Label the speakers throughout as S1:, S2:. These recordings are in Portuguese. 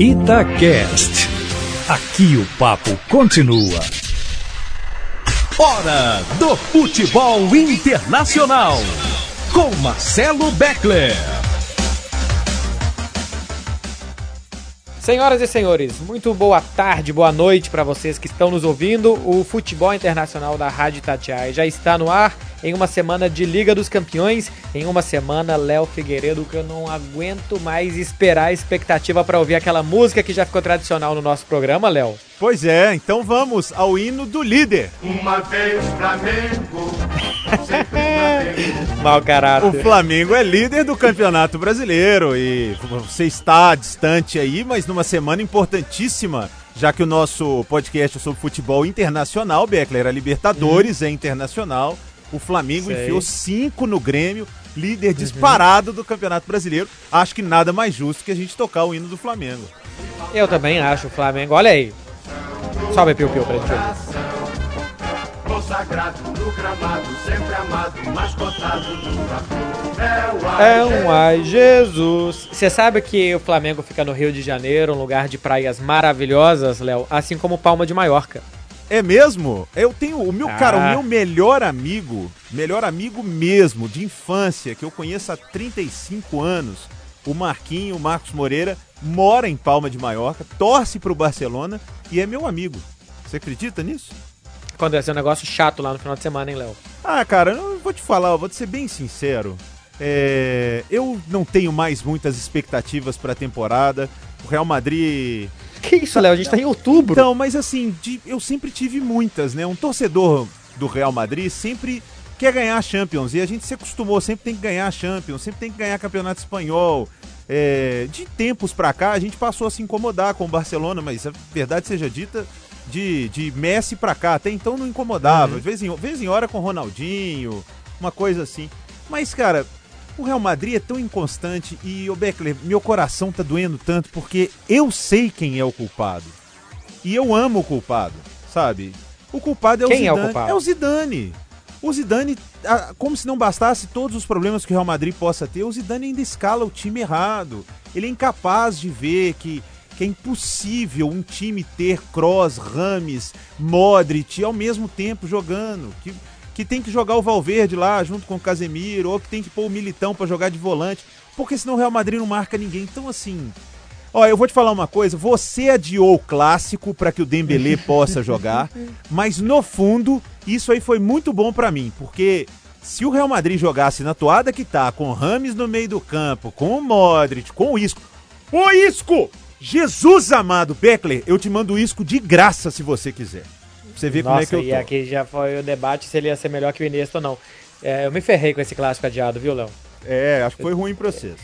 S1: Itacast. Aqui o papo continua. Hora do futebol internacional. Com Marcelo Beckler.
S2: Senhoras e senhores, muito boa tarde, boa noite para vocês que estão nos ouvindo. O futebol internacional da Rádio Itatiaia já está no ar em uma semana de Liga dos Campeões, em uma semana Léo Figueiredo que eu não aguento mais esperar a expectativa para ouvir aquela música que já ficou tradicional no nosso programa, Léo.
S3: Pois é, então vamos ao hino do líder.
S4: Uma vez Flamengo, sempre Flamengo.
S2: Mau caráter.
S3: O Flamengo é líder do Campeonato Brasileiro e você está distante aí, mas numa semana importantíssima, já que o nosso podcast é sobre futebol internacional, Beckler, a Libertadores é internacional. O Flamengo
S2: Sei.
S3: enfiou cinco no Grêmio, líder disparado do Campeonato Brasileiro. Acho que nada mais justo que a gente tocar o hino do Flamengo.
S2: Eu também acho o Flamengo. Olha aí. Sobe piu piu pra gente ouvir.
S4: É o
S2: É um ai Jesus. Você sabe que o Flamengo fica no Rio de Janeiro, um lugar de praias maravilhosas, Léo, assim como Palma de Maiorca.
S3: É mesmo? Eu tenho o meu cara, o
S2: Ah.
S3: meu melhor amigo, melhor amigo mesmo de infância, que eu conheço há 35 anos, o Marquinho, o Marcos Moreira, mora em Palma de Maiorca, torce pro Barcelona e é meu amigo. Você acredita nisso?
S2: Aconteceu um negócio chato lá no final de semana, hein, Léo?
S3: Ah, cara, eu vou te falar, eu vou te ser bem sincero. É, eu não tenho mais muitas expectativas pra temporada. O Real Madrid
S2: Que isso, Léo? A gente tá em outubro.
S3: Então, mas assim, de- eu sempre tive muitas, né? Um torcedor do Real Madrid sempre quer ganhar a Champions. E a gente se acostumou, sempre tem que ganhar a Champions, sempre tem que ganhar Campeonato Espanhol. É, de tempos pra cá, a gente passou a se incomodar com o Barcelona, mas a verdade seja dita, de, de Messi pra cá, até então não incomodava. De vez em, vez em hora com Ronaldinho, uma coisa assim. Mas, cara, o Real Madrid é tão inconstante e, o Beckler, meu coração tá doendo tanto porque eu sei quem é o culpado. E eu amo o culpado, sabe? O culpado é o
S2: Quem é o
S3: Zidane.
S2: culpado?
S3: É o Zidane. O Zidane, como se não bastasse todos os problemas que o Real Madrid possa ter, o Zidane ainda escala o time errado. Ele é incapaz de ver que, que é impossível um time ter Kroos, Rames, Modric ao mesmo tempo jogando. Que, que tem que jogar o Valverde lá junto com o Casemiro, ou que tem que pôr o Militão pra jogar de volante, porque senão o Real Madrid não marca ninguém. Então, assim, Ó, eu vou te falar uma coisa, você adiou o clássico para que o Dembélé possa jogar, mas no fundo, isso aí foi muito bom para mim, porque se o Real Madrid jogasse na toada que tá, com o Rames no meio do campo, com o Modric, com o Isco. Ô Isco! Jesus amado, Beckler, eu te mando o Isco de graça se você quiser. Pra você ver como é
S2: Nossa,
S3: que eu
S2: e
S3: tô.
S2: aqui já foi o debate se ele ia ser melhor que o Iniesta ou não. É, eu me ferrei com esse clássico adiado, viu, Léo?
S3: É, acho que foi ruim pra vocês.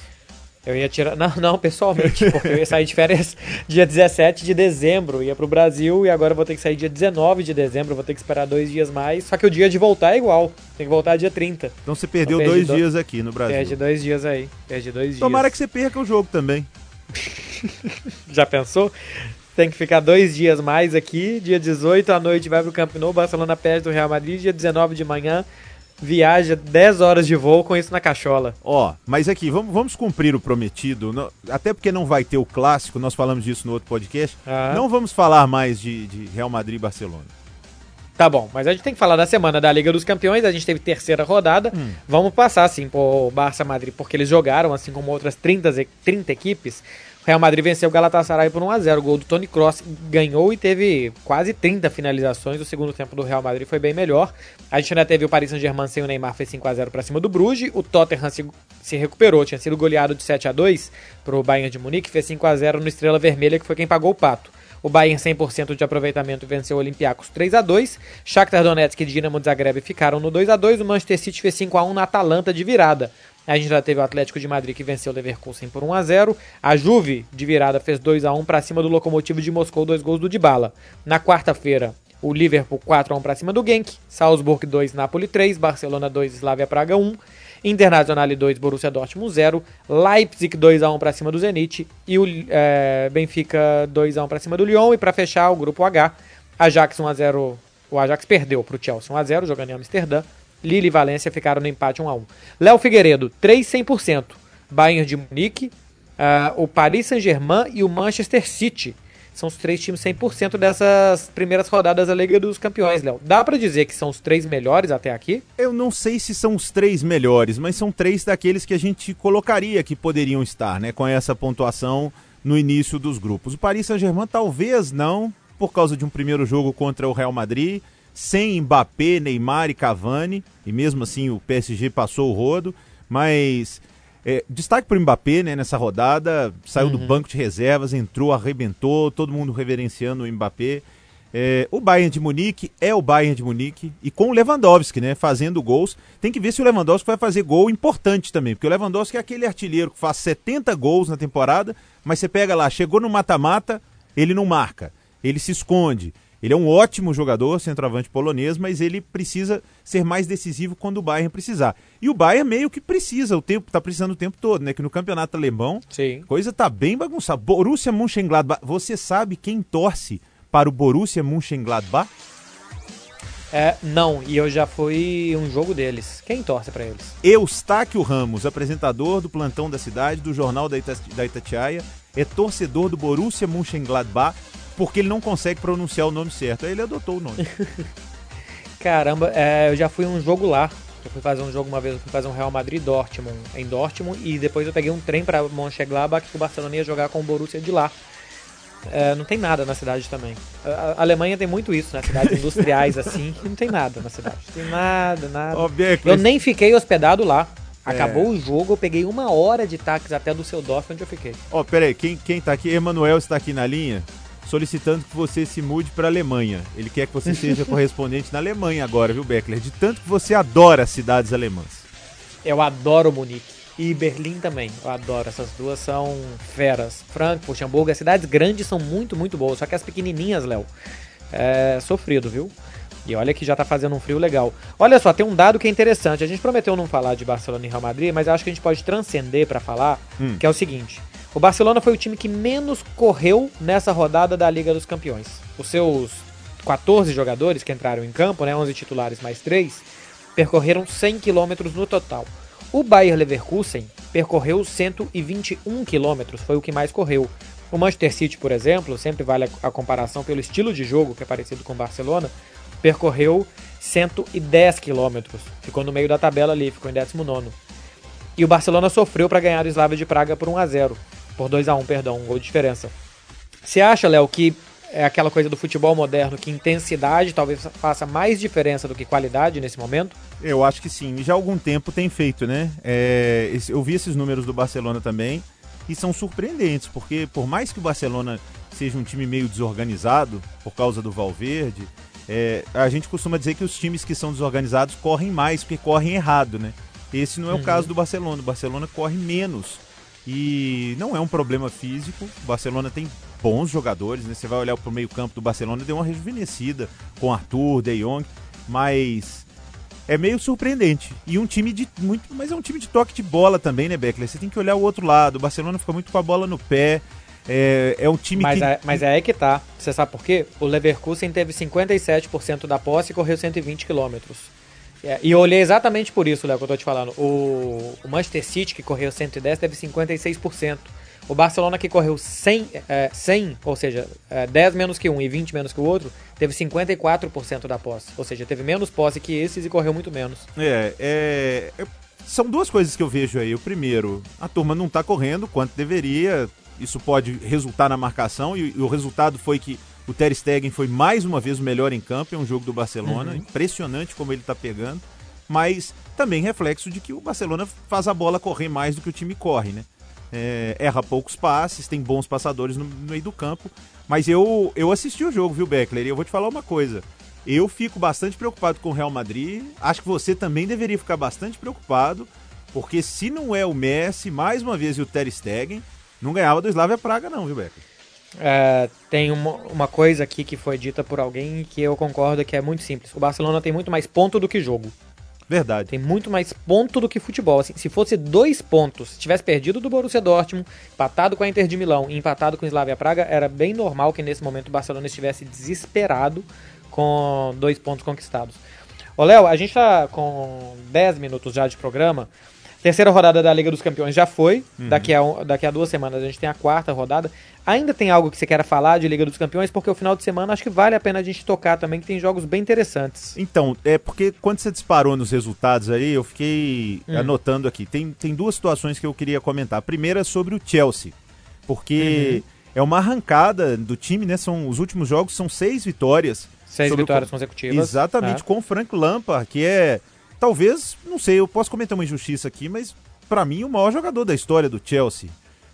S2: Eu ia tirar. Não, não, pessoalmente, porque eu ia sair de férias dia 17 de dezembro, ia pro Brasil e agora eu vou ter que sair dia 19 de dezembro, vou ter que esperar dois dias mais. Só que o dia de voltar é igual. Tem que voltar dia 30.
S3: Então você perdeu
S2: Então,
S3: dois
S2: do-
S3: dias aqui no Brasil.
S2: Perde dois dias aí. Perde dois dias.
S3: Tomara que você perca o jogo também.
S2: Já pensou? Tem que ficar dois dias mais aqui. Dia 18 à noite vai pro Camp Nou, Barcelona perde do Real Madrid. Dia 19 de manhã, viaja 10 horas de voo com isso na cachola.
S3: Ó, mas aqui, vamos, vamos cumprir o prometido. não- até porque não vai ter o clássico, nós falamos disso no outro podcast.
S2: Ah.
S3: Não vamos falar mais de, de Real Madrid e Barcelona.
S2: Tá bom, mas a gente tem que falar da semana da Liga dos Campeões. A gente teve terceira rodada. Vamos passar, assim, pro Barça Madrid, porque eles jogaram, assim como outras 30, e- 30 equipes. O Real Madrid venceu o Galatasaray por 1x0. O gol do Tony Kroos ganhou e teve quase 30 finalizações. O segundo tempo do Real Madrid foi bem melhor. A gente ainda teve o Paris Saint-Germain sem o Neymar, fez 5x0 pra cima do Bruges. O Tottenham se, se recuperou, tinha sido goleado de 7x2 pro Bayern de Munique, fez 5x0 no Estrela Vermelha, que foi quem pagou o pato. O Bayern 100% de aproveitamento venceu o Olympiacos 3 a 2. Shakhtar Donetsk e Dinamo Zagreb ficaram no 2 a 2. O Manchester City fez 5 a 1 na Atalanta de virada. A gente já teve o Atlético de Madrid que venceu o Leverkusen por 1 a 0. A Juve de virada fez 2 a 1 para cima do Lokomotiv de Moscou, dois gols do Dybala. Na quarta-feira, o Liverpool 4 a 1 para cima do Genk, Salzburg 2, Napoli 3, Barcelona 2, Slavia Praga 1. Internacional 2, Borussia Dortmund 0, Leipzig 2 a 1 para cima do Zenit e o é, Benfica 2 a 1 para cima do Lyon e para fechar o grupo H, Ajax 1 a 0, o Ajax perdeu para o Chelsea 1 a 0 jogando em Amsterdã. Lille e Valência ficaram no empate 1 a 1. Léo Figueiredo 3 100%, Bayern de Munique ah, o Paris Saint-Germain e o Manchester City. São os três times 100% dessas primeiras rodadas da Liga dos Campeões, Léo. Dá pra dizer que são os três melhores até aqui?
S3: Eu não sei se são os três melhores, mas são três daqueles que a gente colocaria que poderiam estar, né? Com essa pontuação no início dos grupos. O Paris Saint-Germain talvez não, por causa de um primeiro jogo contra o Real Madrid, sem Mbappé, Neymar e Cavani, e mesmo assim o PSG passou o rodo, mas é, destaque para o Mbappé né, nessa rodada, saiu do banco de reservas, entrou, arrebentou, todo mundo reverenciando o Mbappé. É, o Bayern de Munique é o Bayern de Munique e com o Lewandowski, né, fazendo gols. Tem que ver se o Lewandowski vai fazer gol importante também, porque o Lewandowski é aquele artilheiro que faz 70 gols na temporada, mas você pega lá, chegou no mata-mata, ele não marca, ele se esconde. Ele é um ótimo jogador, centroavante polonês, mas ele precisa ser mais decisivo quando o Bayern precisar. E o Bayern meio que precisa, o tempo tá precisando o tempo todo, né? Que no campeonato alemão,
S2: Sim.
S3: coisa tá bem bagunçada. Borussia Mönchengladbach, você sabe quem torce para o Borussia Mönchengladbach?
S2: É, não, e eu já fui um jogo deles. Quem torce pra eles?
S3: Eustáquio Ramos, apresentador do Plantão da Cidade, do Jornal da, Ita da Itatiaia, é torcedor do Borussia Mönchengladbach porque ele não consegue pronunciar o nome certo. Aí ele adotou o nome.
S2: Caramba, é, eu já fui um jogo lá. Eu fui fazer um jogo uma vez, eu fui fazer um Real Madrid Dortmund em Dortmund e depois eu peguei um trem para Mönchengladbach que o Barcelona ia jogar com o Borussia de lá. É, não tem nada na cidade também. A, Alemanha tem muito isso, né? Cidades industriais assim, não tem nada na cidade. Não tem nada, nada.
S3: Beckler,
S2: Eu nem fiquei hospedado lá. Acabou o jogo, eu peguei uma hora de táxi até do seu Dorf onde eu fiquei.
S3: Ó, peraí, quem, quem tá aqui? Emanuel está aqui na linha, solicitando que você se mude para Alemanha. Ele quer que você seja correspondente na Alemanha agora, viu, Beckler? De tanto que você adora as cidades alemãs.
S2: Eu adoro Munique. E Berlim também, eu adoro. Essas duas são feras. Frankfurt, Hamburgo, as cidades grandes são muito, muito boas. Só que as pequenininhas, Léo, é sofrido, viu? E olha que já tá fazendo um frio legal. Olha só, tem um dado que é interessante. A gente prometeu não falar de Barcelona e Real Madrid, mas acho que a gente pode transcender pra falar,
S3: Hum.
S2: que é o seguinte. O Barcelona foi o time que menos correu nessa rodada da Liga dos Campeões. Os seus 14 jogadores que entraram em campo, né, 11 titulares mais 3, percorreram 100 km no total. O Bayer Leverkusen percorreu 121 km, foi o que mais correu. O Manchester City, por exemplo, sempre vale a, a comparação pelo estilo de jogo, que é parecido com o Barcelona, percorreu 110 km. Ficou no meio da tabela ali, ficou em 19. E o Barcelona sofreu para ganhar o Slavia de Praga por 1 a 0 por 2 a 1 perdão, um gol de diferença. Você acha, Léo, que é aquela coisa do futebol moderno que intensidade talvez faça mais diferença do que qualidade nesse momento?
S3: Eu acho que sim, já há algum tempo tem feito, né? É, eu vi esses números do Barcelona também e são surpreendentes, porque por mais que o Barcelona seja um time meio desorganizado por causa do Valverde, é, a gente costuma dizer que os times que são desorganizados correm mais porque correm errado, né? Esse não é o caso do Barcelona. O Barcelona corre menos e não é um problema físico. O Barcelona tem bons jogadores, né? Você vai olhar pro meio-campo do Barcelona, deu uma rejuvenescida com Arthur, De Jong, mas é meio surpreendente. E um time de muito, mas é um time de toque de bola também, né, Beckler? Você tem que olhar o outro lado. O Barcelona fica muito com a bola no pé. É, é um time
S2: Mas,
S3: que
S2: é, mas é aí que tá. Você sabe por quê? O Leverkusen teve 57% da posse e correu 120 km. e eu olhei exatamente por isso, Léo, que eu tô te falando. O, o Manchester City, que correu 110, teve 56%. O Barcelona, que correu 100, é, 100 ou seja, é, 10 menos que um e 20 menos que o outro, teve 54% da posse. Ou seja, teve menos posse que esses e correu muito menos.
S3: É, é, é- são duas coisas que eu vejo aí. O primeiro, a turma não tá correndo quanto deveria. Isso pode resultar na marcação e, e o resultado foi que o Ter Stegen foi mais uma vez o melhor em campo em um jogo do Barcelona. Impressionante como ele tá pegando. Mas também reflexo de que o Barcelona faz a bola correr mais do que o time corre, né? É, erra poucos passes, tem bons passadores no, no meio do campo. Mas eu, eu assisti o jogo, viu, Beckler? E eu vou te falar uma coisa. Eu fico bastante preocupado com o Real Madrid. Acho que você também deveria ficar bastante preocupado, porque se não é o Messi, mais uma vez, e o Ter Stegen, não ganhava do Slavia Praga não, viu, Beckler?
S2: É, tem uma, uma coisa aqui que foi dita por alguém que eu concordo que é muito simples. O Barcelona tem muito mais ponto do que jogo.
S3: Verdade.
S2: Tem muito mais ponto do que futebol. Assim, se fosse dois pontos, se tivesse perdido do Borussia Dortmund, empatado com a Inter de Milão e empatado com o Slavia Praga, era bem normal que nesse momento o Barcelona estivesse desesperado com dois pontos conquistados. Ô Léo, a gente tá com 10 minutos já de programa. Terceira rodada da Liga dos Campeões já foi.
S3: Uhum.
S2: Daqui, a, daqui a duas semanas a gente tem a quarta rodada. Ainda tem algo que você queira falar de Liga dos Campeões? Porque o final de semana acho que vale a pena a gente tocar também, que tem jogos bem interessantes.
S3: Então, é porque quando você disparou nos resultados aí, eu fiquei
S2: Hum.
S3: anotando aqui. Tem, tem duas situações que eu queria comentar. A primeira é sobre o Chelsea, porque
S2: Uhum.
S3: é uma arrancada do time, né? São, os últimos jogos são seis vitórias.
S2: Seis
S3: o
S2: vitórias
S3: co-
S2: consecutivas.
S3: Exatamente,
S2: né?
S3: com o Frank Lampard, que é, talvez, não sei, eu posso cometer uma injustiça aqui, mas pra mim o maior jogador da história do Chelsea.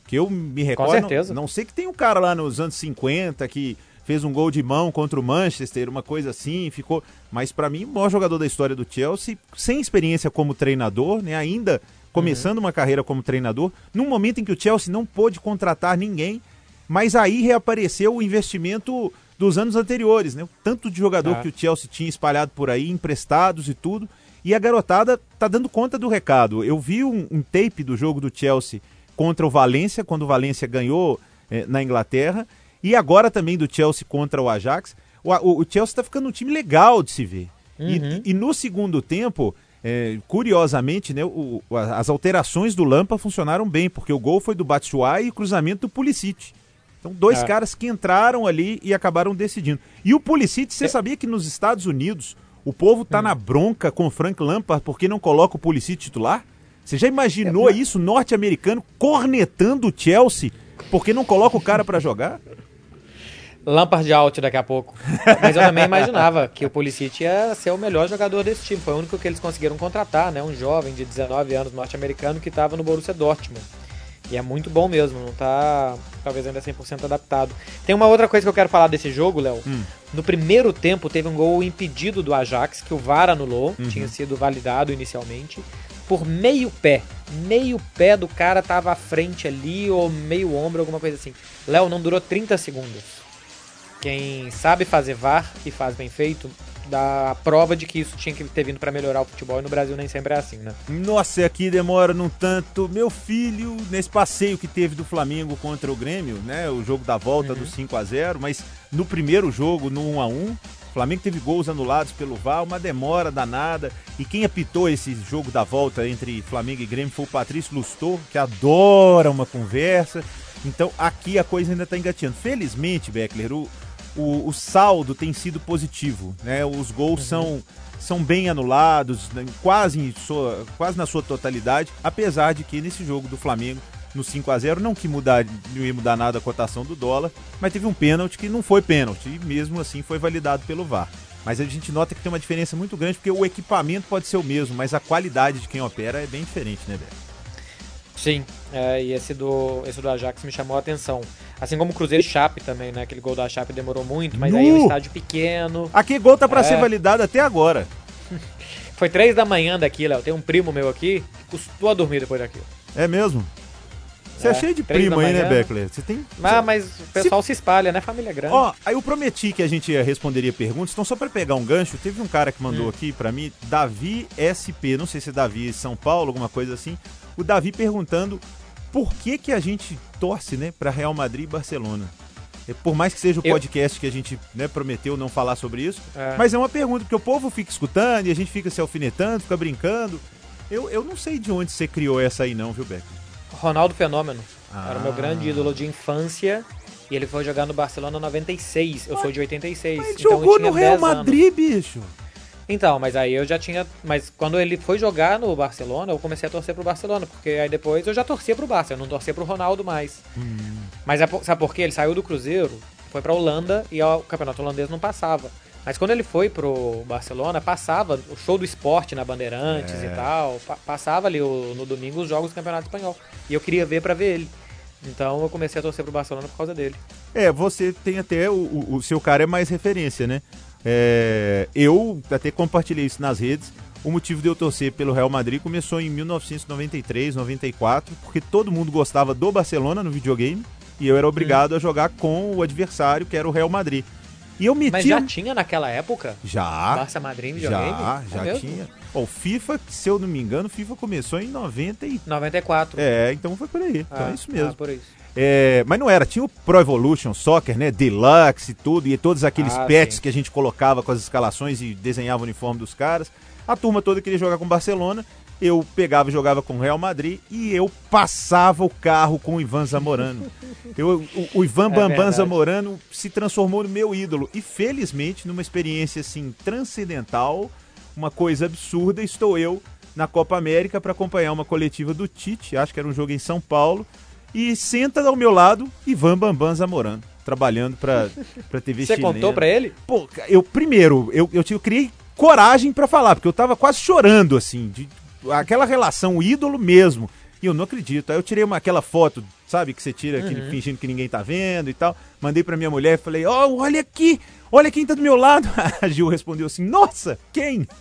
S3: Que eu me recordo,
S2: certeza.
S3: Não, não sei que tem um cara lá nos anos 50 que fez um gol de mão contra o Manchester, uma coisa assim, ficou, mas pra mim o maior jogador da história do Chelsea, sem experiência como treinador, né, ainda começando uma carreira como treinador, num momento em que o Chelsea não pôde contratar ninguém, mas aí reapareceu o investimento dos anos anteriores, né? O tanto de jogador
S2: Ah.
S3: que o Chelsea tinha espalhado por aí, emprestados e tudo. E a garotada tá dando conta do recado. Eu vi um, um tape do jogo do Chelsea contra o Valência, quando o Valência ganhou eh, na Inglaterra. E agora também do Chelsea contra o Ajax. O, o, o Chelsea tá ficando um time legal de se ver. E-
S2: Uhum.
S3: E, e no segundo tempo, eh, curiosamente, né, o- as alterações do Lampa funcionaram bem, porque o gol foi do Batshuayi e o cruzamento do Pulisic. Então, dois
S2: É.
S3: caras que entraram ali e acabaram decidindo. E o Pulisic,
S2: É.
S3: você sabia que nos Estados Unidos o povo
S2: Hum.
S3: tá na bronca com o Frank Lampard porque não coloca o Pulisic titular? Você já imaginou
S2: É,
S3: isso, norte-americano cornetando o Chelsea porque não coloca o cara pra jogar?
S2: Lampard out daqui a pouco. Mas eu também imaginava que o Pulisic ia ser o melhor jogador desse time. Foi o único que eles conseguiram contratar, né? Um jovem de 19 anos norte-americano que estava no Borussia Dortmund. E é muito bom mesmo, não tá talvez ainda 100% adaptado. Tem uma outra coisa que eu quero falar desse jogo, Léo. No primeiro tempo teve um gol impedido do Ajax, que o VAR anulou, tinha sido validado inicialmente, por meio pé. Meio pé do cara tava à frente ali, ou meio ombro, alguma coisa assim. Léo, não durou 30 segundos. Quem sabe fazer VAR e faz bem feito, dá a prova de que isso tinha que ter vindo pra melhorar o futebol e no Brasil nem sempre é assim, né?
S3: Nossa, e aqui demora num tanto. Meu filho, nesse passeio que teve do Flamengo contra o Grêmio, né? O jogo da volta do 5 a 0 mas no primeiro jogo, no 1 a 1 o Flamengo teve gols anulados pelo VAR, uma demora danada. E quem apitou esse jogo da volta entre Flamengo e Grêmio foi o Patrício Lustor, que adora uma conversa. Então aqui a coisa ainda tá engateando. Felizmente, Beckler, o, o, o saldo tem sido positivo, né? Os gols são são bem anulados, né, quase, sua, quase na sua totalidade, apesar de que nesse jogo do Flamengo, no 5 a 0 não que mudar, não ia mudar nada a cotação do dólar, mas teve um pênalti que não foi pênalti, e mesmo assim foi validado pelo VAR. Mas a gente nota que tem uma diferença muito grande, porque o equipamento pode ser o mesmo, mas a qualidade de quem opera é bem diferente, né, Beto?
S2: Sim, é, e esse do, esse do Ajax me chamou a atenção. Assim como o Cruzeiro e Chape também, né? Aquele gol da Chape demorou muito, mas aí é um
S3: Nu!
S2: estádio pequeno.
S3: Aqui gol tá para
S2: É.
S3: ser validado até agora.
S2: Foi três da manhã daqui, Léo. Tem um primo meu aqui que custou a dormir depois daquilo.
S3: É mesmo? Você é,
S2: É,
S3: cheio de primo aí, né. Beckler? Você tem.
S2: Ah, mas o pessoal se, espalha, né? Família grande.
S3: Ó, aí eu prometi que a gente ia responderia perguntas, então só pra pegar um gancho, teve um cara que mandou
S2: Hum.
S3: aqui pra mim, Davi SP, não sei se é Davi São Paulo, alguma coisa assim. O Davi perguntando por que que a gente torce, né, pra Real Madrid e Barcelona. É, Por mais que seja o
S2: Eu-
S3: podcast que a gente né, prometeu não falar sobre isso,
S2: É.
S3: mas é uma pergunta, porque o povo fica escutando e a gente fica se alfinetando, fica brincando. Eu, eu não sei de onde você criou essa aí não, viu, Beck?
S2: Ronaldo Fenômeno. Era o meu
S3: Ah.
S2: grande ídolo de infância. E ele foi jogar no Barcelona 96. Eu sou de 86.
S3: Mas
S2: então eu
S3: jogou no Real
S2: 10 anos.
S3: Madrid, bicho.
S2: Então, mas aí eu já tinha. Mas quando ele foi jogar no Barcelona, eu comecei a torcer pro Barcelona, porque aí depois eu já torcia pro Barça, eu não torcia pro Ronaldo mais. Mas é sabe por quê? Ele saiu do Cruzeiro, foi pra Holanda e o campeonato holandês não passava. Mas quando ele foi pro Barcelona, passava o show do esporte na Bandeirantes
S3: É.
S2: e tal. pa- passava ali o- no domingo os jogos do Campeonato Espanhol. E eu queria ver pra ver ele. Então eu comecei a torcer pro Barcelona por causa dele.
S3: É, você tem até. O- o seu cara é mais referência, né? É, eu até compartilhei isso nas redes. O motivo de eu torcer pelo Real Madrid começou em 1993, 94, porque todo mundo gostava do Barcelona no videogame e eu era obrigado a jogar com o adversário, que era o Real Madrid. E eu metia.
S2: Mas já tinha naquela época?
S3: Já,
S2: Barça Madrid videogame?
S3: já, já tinha. O FIFA, se eu não me engano, FIFA começou em 90 e...
S2: 94.
S3: É, então foi por aí. então
S2: Ah,
S3: é isso mesmo.
S2: ah, por isso.
S3: É, mas não era, tinha o Pro Evolution Soccer, né? Deluxe e tudo, e todos aqueles
S2: Ah,
S3: pets
S2: sim.
S3: que a gente colocava com as escalações e desenhava o uniforme dos caras. A turma toda queria jogar com o Barcelona. eu pegava e jogava com o Real Madrid e eu passava o carro com o Ivan Zamorano. Eu, o, o Ivan
S2: É
S3: Bambam
S2: verdade.
S3: Zamorano se transformou no meu ídolo. E felizmente, numa experiência assim transcendental, uma coisa absurda, estou eu na Copa América para acompanhar uma coletiva do Tite, acho que era um jogo em São Paulo, e senta ao meu lado Ivan Bambam Zamorano, trabalhando para para TV
S2: Você contou pra ele?
S3: Pô, eu primeiro, eu, eu, eu criei coragem pra falar, porque eu tava quase chorando, assim, de aquela relação ídolo mesmo. E eu não acredito. Aí eu tirei uma, aquela foto, sabe, que você tira aqui, fingindo que ninguém tá vendo e tal. Mandei pra minha mulher e falei, ó, olha aqui, olha quem tá do meu lado. A Gil respondeu assim, nossa, quem?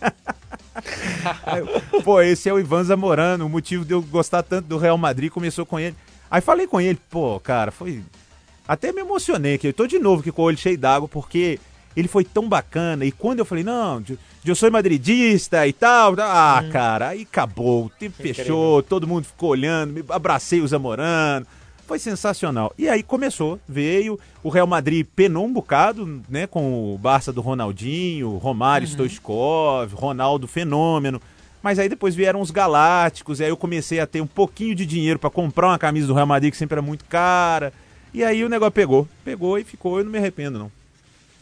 S3: Eu, Pô, esse é o Ivan Zamorano, o motivo de eu gostar tanto do Real Madrid começou com ele. Aí falei com ele, pô, cara, foi até me emocionei aqui. Eu tô de novo aqui com o olho cheio d'água, porque ele foi tão bacana. E quando eu falei, não, eu sou madridista e tal, tá- ah, cara, aí acabou. O tempo
S2: Incrível.
S3: fechou, todo mundo ficou olhando, me abracei o Zamorano. Foi sensacional. E aí começou, veio, o Real Madrid penou um bocado, né, com o Barça do Ronaldinho, Romário Stoichkov, Ronaldo Fenômeno. Mas aí depois vieram os Galácticos, e aí eu comecei a ter um pouquinho de dinheiro pra comprar uma camisa do Real Madrid, que sempre era muito cara. E aí o negócio pegou. Pegou e ficou, eu não me arrependo, não.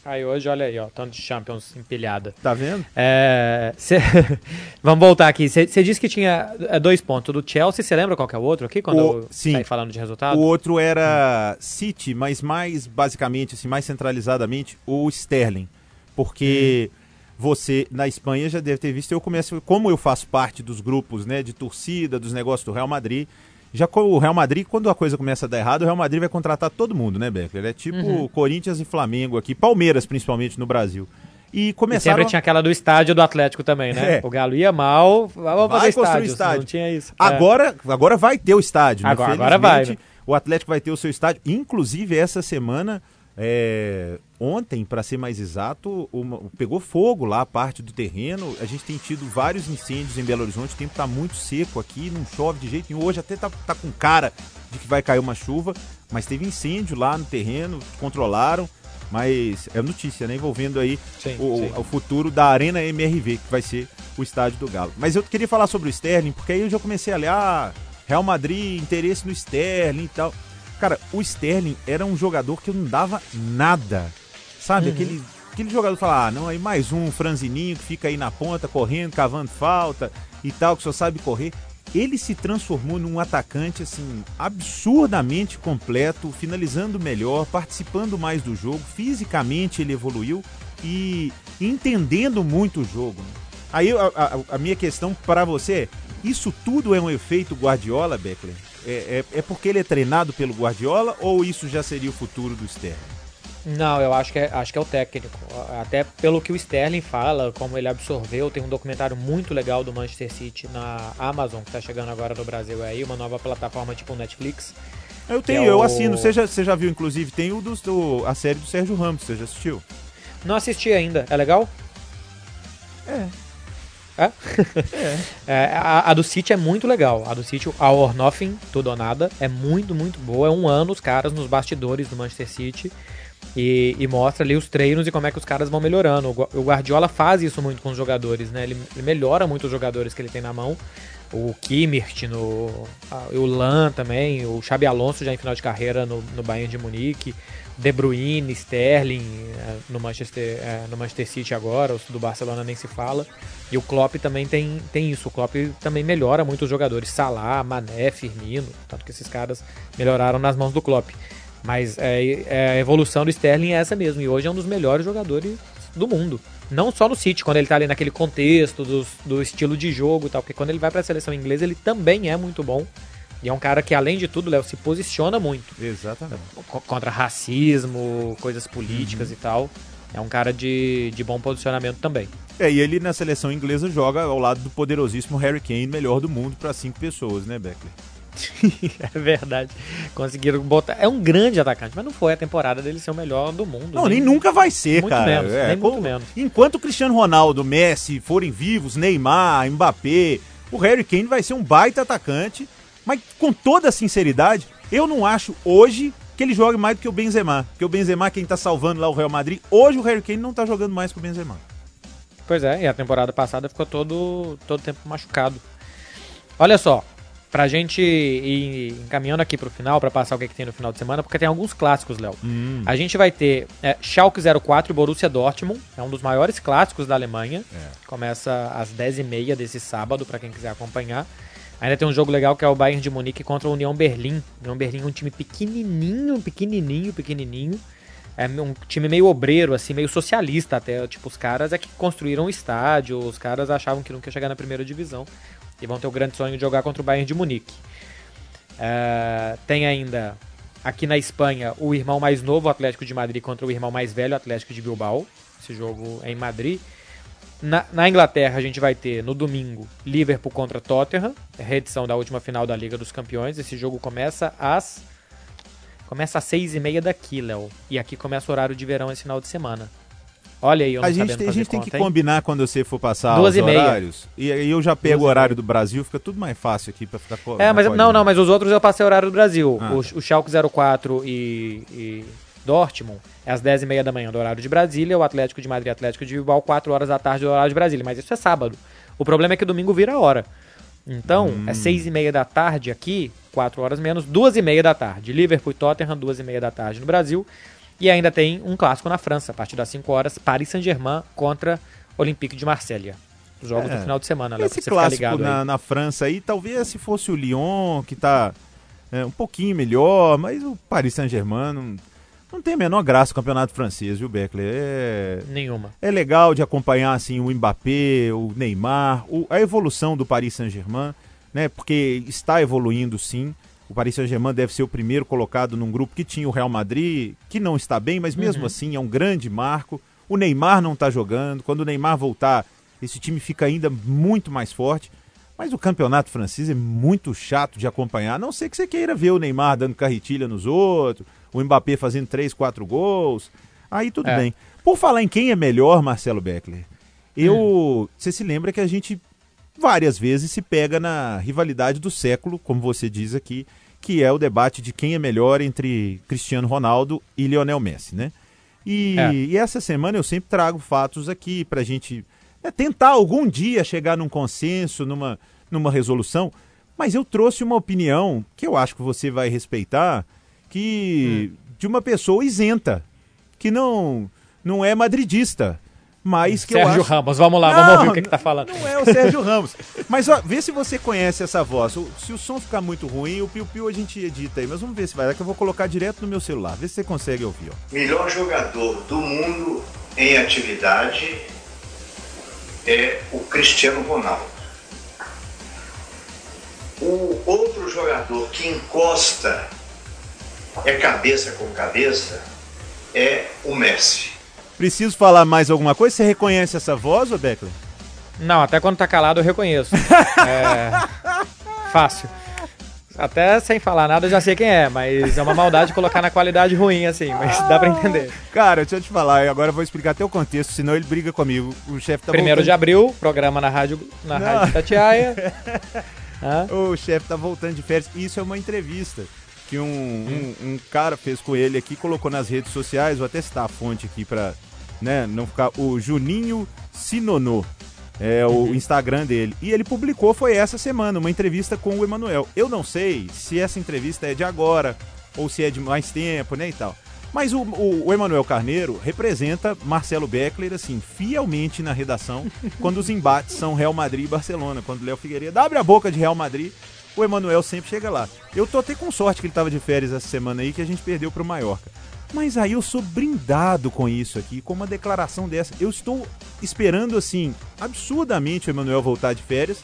S2: Aí hoje, olha aí, ó, tanto de Champions empilhada.
S3: Tá vendo?
S2: É, cê- Vamos voltar aqui. Você disse que tinha é, dois pontos do Chelsea. Você lembra qual que é o outro aqui? Quando
S3: O-
S2: eu
S3: sim.
S2: saí falando de resultado?
S3: O outro era City, mas mais basicamente, assim, mais centralizadamente, o Sterling. Porque você, na Espanha, já deve ter visto, eu começo, como eu faço parte dos grupos, né, de torcida, dos negócios do Real Madrid, já com o Real Madrid, quando a coisa começa a dar errado, o Real Madrid vai contratar todo mundo, né, Becker? É tipo Corinthians e Flamengo aqui, Palmeiras principalmente no Brasil. E
S2: E
S3: começaram...
S2: sempre tinha aquela do estádio do Atlético também, né?
S3: É.
S2: O Galo ia mal, vamos
S3: Vai
S2: fazer estádio.
S3: estádio.
S2: Não tinha isso. É.
S3: Agora, agora vai ter o estádio. né?
S2: Agora- agora vai, né?
S3: O Atlético vai ter o seu estádio. Inclusive, essa semana, é, ontem, para ser mais exato, uma- pegou fogo lá a parte do terreno. A gente tem tido vários incêndios em Belo Horizonte. O tempo tá muito seco aqui, não chove de jeito nenhum. Hoje até tá, tá com cara de que vai cair uma chuva, mas teve incêndio lá no terreno, controlaram. Mas é notícia, né? Envolvendo aí
S2: Sim,
S3: o,
S2: sim.
S3: o futuro da Arena MRV, que vai ser o estádio do Galo. Mas eu queria falar sobre o Sterling, porque aí eu já comecei a ler, ah, Real Madrid, interesse no Sterling e tal. Cara, o Sterling era um jogador que não dava nada. Sabe? Aquele, aquele jogador que fala, ah, não, aí mais um franzininho que fica aí na ponta, correndo, cavando falta e tal, que só sabe correr. Ele se transformou num atacante, assim, absurdamente completo, finalizando melhor, participando mais do jogo, fisicamente ele evoluiu e entendendo muito o jogo. Aí a, a- a minha questão para você é, isso tudo é um efeito Guardiola, Beckler? É, é, é porque ele é treinado pelo Guardiola ou isso já seria o futuro do Sterling?
S2: Não, eu acho que, é, acho que é o técnico. Até pelo que o Sterling fala, como ele absorveu, tem um documentário muito legal do Manchester City na Amazon, que tá chegando agora no Brasil aí, uma nova plataforma tipo Netflix.
S3: Eu tenho,
S2: é
S3: eu
S2: o-
S3: assino. Você já, você já viu, inclusive, tem o do, do- a série do Sérgio Ramos, você já assistiu?
S2: Não assisti ainda, é legal? É. É? a, a do City é muito legal. A do City, All or Nothing, Tudo ou Nada, é muito, muito boa. É um ano os caras nos bastidores do Manchester City e, e mostra ali os treinos e como é que os caras vão melhorando. O Gua- O Guardiola faz isso muito com os jogadores, né? Ele, ele melhora muito os jogadores que ele tem na mão. O Kimmich, no, ah, o Lan também, o Xabi Alonso já em final de carreira no, no Bayern de Munique, De Bruyne, Sterling eh, no Manchester, eh, no Manchester City agora, os do Barcelona nem se fala. E o Klopp também tem, tem isso, o Klopp também melhora muito os jogadores, Salah, Mané, Firmino, tanto que esses caras melhoraram nas mãos do Klopp. Mas é, é, a evolução do Sterling é essa mesmo, e hoje é um dos melhores jogadores do mundo. Não só no City, quando ele tá ali naquele contexto dos- do estilo de jogo e tal, porque quando ele vai pra seleção inglesa ele também é muito bom. E é um cara que, além de tudo, Léo, se posiciona muito
S3: Exatamente.
S2: co- contra racismo, coisas políticas e tal. É um cara de, de bom posicionamento também.
S3: É, e ele na seleção inglesa joga ao lado do poderosíssimo Harry Kane, melhor do mundo para cinco pessoas, né, Beckler?
S2: é verdade. Conseguiram botar. É um grande atacante, mas não foi a temporada dele ser o melhor do mundo.
S3: Não, nem nunca vai ser,
S2: muito
S3: cara.
S2: menos,
S3: É,
S2: nem muito
S3: como-
S2: menos.
S3: Enquanto o Cristiano Ronaldo, Messi forem vivos, Neymar, Mbappé, o Harry Kane vai ser um baita atacante, mas com toda a sinceridade, eu não acho hoje que ele jogue mais do que o Benzema. Porque o Benzema, quem tá salvando lá o Real Madrid, hoje o Harry Kane não tá jogando mais que o Benzema.
S2: Pois é, e a temporada passada ficou todo todo tempo machucado. Olha só, pra gente ir encaminhando aqui pro final, pra passar o que, que tem no final de semana, porque tem alguns clássicos, Léo.
S3: Hum.
S2: A gente vai ter é, Schalke 04 e Borussia Dortmund, é um dos maiores clássicos da Alemanha. Começa às 10h30 desse sábado, pra quem quiser acompanhar. Ainda tem um jogo legal que é o Bayern de Munique contra o União Berlim. União Berlim é um time pequenininho, pequenininho, pequenininho. É um time meio obreiro, assim, meio socialista até. Tipo, os caras é que construíram o estádio, os caras achavam que nunca ia chegar na primeira divisão. E vão ter o grande sonho de jogar contra o Bayern de Munique. É, tem ainda, aqui na Espanha, o irmão mais novo, o Atlético de Madrid, contra o irmão mais velho, o Atlético de Bilbao. Esse jogo é em Madrid. Na, na Inglaterra, a gente vai ter, no domingo, Liverpool contra Tottenham. Reedição da última final da Liga dos Campeões. Esse jogo começa às... Começa às seis e meia daqui, Léo. E aqui começa o horário de verão esse final de semana. Olha aí, eu não
S3: A gente, tem- a gente tem que
S2: hein?
S3: combinar quando você for passar
S2: Duas
S3: os
S2: e meia.
S3: horários. E aí eu já pego
S2: Duas
S3: o horário
S2: meia.
S3: do Brasil, fica tudo mais fácil aqui pra ficar
S2: É, mas não, não, mas os outros eu passei o horário do Brasil.
S3: Ah,
S2: o,
S3: tá.
S2: o Schalke 04 e, e Dortmund é às 10h30 da manhã do horário de Brasília, o Atlético de Madrid Atlético de Bilbao 4 horas da tarde do horário de Brasília, mas isso é sábado. O problema é que domingo vira a hora. Então,
S3: Hum.
S2: é 6h30 da tarde aqui, 4 horas menos, 2h30 da tarde. Liverpool e Tottenham, 2h30 da tarde no Brasil. E ainda tem um clássico na França, a partir das 5 horas, Paris Saint-Germain contra Olympique de Marselha. Os jogos
S3: É.
S2: do final de semana, pra
S3: Esse clássico na, na França aí, talvez se fosse o Lyon, que tá é, um pouquinho melhor, mas o Paris Saint-Germain não, não tem a menor graça o campeonato francês, viu, Beckler? É,
S2: Nenhuma.
S3: é legal de acompanhar assim o Mbappé, o Neymar, o- a evolução do Paris Saint-Germain, né? Porque está evoluindo sim. O Paris Saint-Germain deve ser o primeiro colocado num grupo que tinha o Real Madrid, que não está bem, mas mesmo assim é um grande marco. O Neymar não está jogando. Quando o Neymar voltar, esse time fica ainda muito mais forte. Mas o campeonato francês é muito chato de acompanhar, a não ser que você queira ver o Neymar dando carretilha nos outros, o Mbappé fazendo três, quatro gols. Aí tudo
S2: É.
S3: bem. Por falar em quem é melhor, Marcelo Beckler, eu. Você se lembra que a gente várias vezes se pega na rivalidade do século, como você diz aqui, que é o debate de quem é melhor entre Cristiano Ronaldo e Lionel Messi, né? E,
S2: É.
S3: e essa semana eu sempre trago fatos aqui pra gente né, tentar algum dia chegar num consenso, numa, numa resolução. Mas eu trouxe uma opinião que eu acho que você vai respeitar, que de uma pessoa isenta, que não não é madridista, mas que eu
S2: Sérgio
S3: acho...
S2: Ramos, vamos lá, vamos
S3: Não,
S2: ouvir o que, que tá falando.
S3: Não é o Sérgio Ramos. Mas ó, vê se você conhece essa voz. Se o som ficar muito ruim, o Piu Piu a gente edita aí. Mas vamos ver se vai. dar, que eu vou colocar direto no meu celular. Vê se você consegue ouvir, ó.
S5: melhor jogador do mundo em atividade é o Cristiano Ronaldo. O outro jogador que encosta é cabeça com cabeça é o Messi.
S3: Preciso falar mais alguma coisa? Você reconhece essa voz, ô Beckler?
S2: Não, até quando tá calado eu reconheço. É. Fácil. Até sem falar nada eu já sei quem é, mas é uma maldade colocar na qualidade ruim, assim, mas dá pra entender.
S3: Cara, deixa eu te falar, agora eu vou explicar até o contexto, senão ele briga comigo. O chefe tá
S2: Primeiro de
S3: voltando...
S2: abril, programa na rádio, na
S3: Não.
S2: rádio Tatiaia. Hã?
S3: O chefe tá voltando de férias. Isso é uma entrevista que um, um, um cara fez com ele aqui, colocou nas redes sociais. Vou até citar a fonte aqui pra né, não ficar. O Juninho Sinonô. É o Instagram dele. E ele publicou, foi essa semana, uma entrevista com o Emanuel. Eu não sei se essa entrevista é de agora ou se é de mais tempo, né, e tal. Mas o, o, o Emanuel Carneiro representa Marcelo Beckler, assim, fielmente na redação, quando os embates são Real Madrid e Barcelona. Quando Léo Figueiredo abre a boca de Real Madrid, o Emanuel sempre chega lá. Eu tô até com sorte que ele tava de férias essa semana aí, que a gente perdeu pro Mallorca. Mas aí eu sou brindado com isso aqui, com uma declaração dessa. Eu estou esperando, assim, absurdamente o Emanuel voltar de férias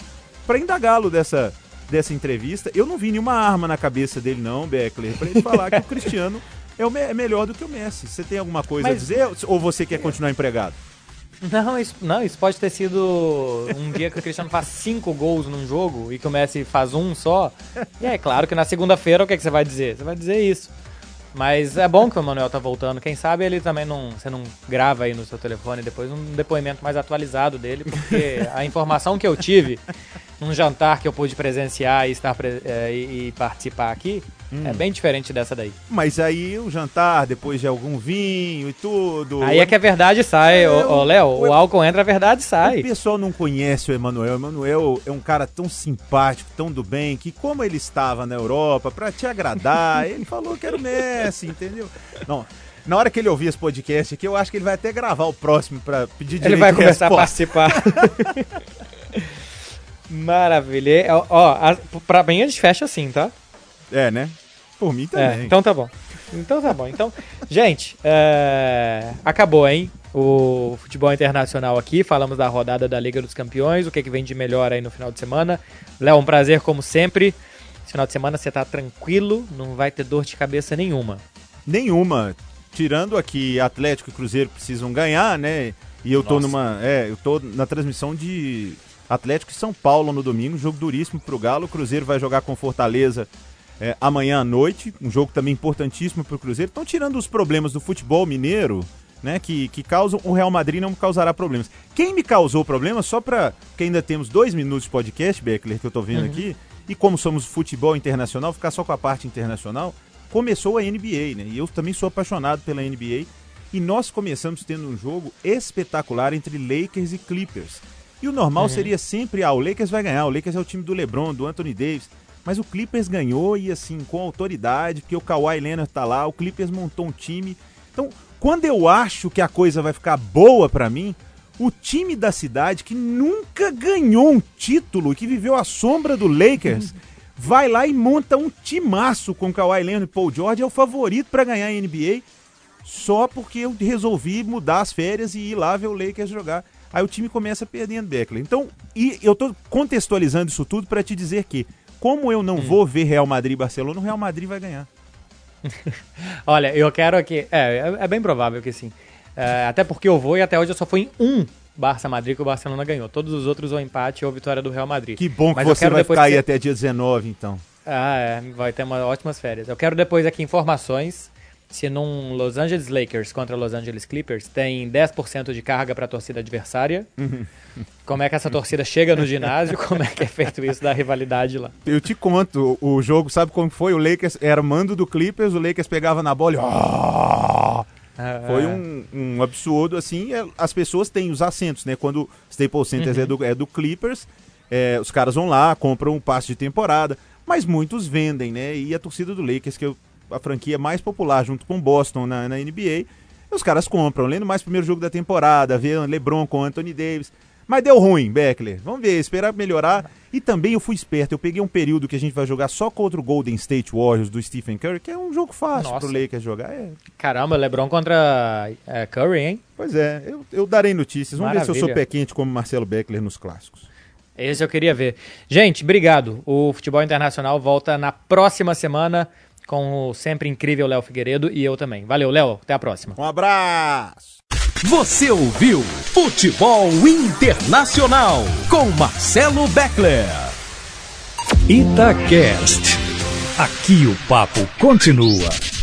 S3: para indagá-lo dessa, dessa entrevista. Eu não vi nenhuma arma na cabeça dele, não, Beckler, para ele falar que o Cristiano é, o me- é melhor do que o Messi. Você tem alguma coisa a
S2: Mas-
S3: dizer ou você quer continuar empregado?
S2: Não isso, não, isso pode ter sido um dia que o Cristiano faz cinco gols num jogo e que o Messi faz um só. E é claro que na segunda-feira o que, é que você vai dizer? Você vai dizer isso. Mas é bom que o Manuel tá voltando. Quem sabe ele também não. Você não grava aí no seu telefone depois um depoimento mais atualizado dele, porque a informação que eu tive num jantar que eu pude presenciar e, estar é, e, participar aqui, é bem diferente dessa daí.
S3: Mas aí o jantar, depois de algum vinho e tudo.
S2: Aí é que a verdade sai,
S3: É,
S2: ô,
S3: o-
S2: Léo,
S3: o-
S2: o álcool entra, a verdade
S3: O
S2: sai.
S3: pessoal não conhece o Emanuel. O Emanuel é um cara tão simpático, tão do bem, que como ele estava na Europa, pra te agradar, ele falou que era o Messi, entendeu? Não, na hora que ele ouvir esse podcast aqui, eu acho que ele vai até gravar o próximo pra pedir direito
S2: Ele vai começar a participar. Maravilha. É, Ó, a, pra mim gente fecha assim, tá?
S3: É, né? Por mim
S2: É,
S3: também.
S2: então tá bom. Então tá bom. Então, gente, é, acabou, hein? O futebol internacional aqui. Falamos da rodada da Liga dos Campeões, o que, que vem de melhor aí no final de semana. Léo, um prazer como sempre. Esse final de semana você tá tranquilo, não vai ter dor de cabeça nenhuma.
S3: Nenhuma. Tirando aqui Atlético e Cruzeiro precisam ganhar, né? E eu tô
S2: Nossa.
S3: numa. É, eu tô na transmissão de Atlético e São Paulo no domingo, jogo duríssimo pro Galo. O Cruzeiro vai jogar com Fortaleza é, amanhã à noite, um jogo também importantíssimo pro Cruzeiro. Então, tirando os problemas do futebol mineiro, né, que, que causam, o Real Madrid não causará problemas. Quem me causou problemas, só pra. que ainda temos dois minutos de podcast, Beckler, que eu tô vendo aqui, e como somos futebol internacional, ficar só com a parte internacional, começou a NBA, né? E eu também sou apaixonado pela NBA. E nós começamos tendo um jogo espetacular entre Lakers e Clippers. E o normal seria sempre, ah, o Lakers vai ganhar, o Lakers é o time do LeBron, do Anthony Davis. Mas o Clippers ganhou e assim, com autoridade, porque o Kawhi Leonard tá lá, o Clippers montou um time. Então, quando eu acho que a coisa vai ficar boa pra mim, o time da cidade que nunca ganhou um título e que viveu à sombra do Lakers, vai lá e monta um timaço com Kawhi Leonard e Paul George, é o favorito pra ganhar a NBA, só porque eu resolvi mudar as férias e ir lá ver o Lakers jogar. Aí o time começa perdendo Beckler. Então, e eu tô contextualizando isso tudo pra te dizer que, como eu não vou ver Real Madrid e Barcelona, o Real Madrid vai ganhar.
S2: Olha, eu quero aqui. É, é, bem provável que sim. É, até porque eu vou e até hoje eu só fui em um Barça Madrid que o Barcelona ganhou. Todos os outros ou empate ou vitória do Real Madrid.
S3: Que bom que
S2: Mas
S3: você vai ficar aí até dia 19, então.
S2: Ah, é, vai ter uma, ótimas férias. Eu quero depois aqui informações se num Los Angeles Lakers contra Los Angeles Clippers tem 10% de carga para a torcida adversária. Como é que essa torcida chega no ginásio? Como é que é feito isso da rivalidade lá?
S3: Eu te conto, o jogo, sabe como foi? O Lakers era mando do Clippers, o Lakers pegava na bola e... "Ah!" Foi um, um absurdo, assim. é, As pessoas têm os assentos, né? Quando o Staples Center é, do, é do Clippers, é, os caras vão lá, compram um passe de temporada, mas muitos vendem, né? E a torcida do Lakers, que é a franquia mais popular junto com Boston na, na NBA, os caras compram, lendo mais primeiro jogo da temporada, vendo LeBron com Anthony Davis. Mas deu ruim, Beckler. Vamos ver, esperar melhorar. E também eu fui esperto, eu peguei um período que a gente vai jogar só contra o Golden State Warriors do Stephen Curry, que é um jogo fácil
S2: Nossa.
S3: pro Lakers jogar. É,
S2: Caramba, LeBron contra é, Curry, hein?
S3: Pois é, eu, eu darei notícias. Vamos ver se eu sou
S2: Maravilha.
S3: pé quente como Marcelo Beckler nos clássicos.
S2: Esse eu queria ver. Gente, obrigado. O Futebol Internacional volta na próxima semana com o sempre incrível Léo Figueiredo e eu também. Valeu, Léo. Até a próxima.
S3: Um abraço!
S1: Você ouviu Futebol Internacional com Marcelo Beckler. Itacast. Aqui o papo continua.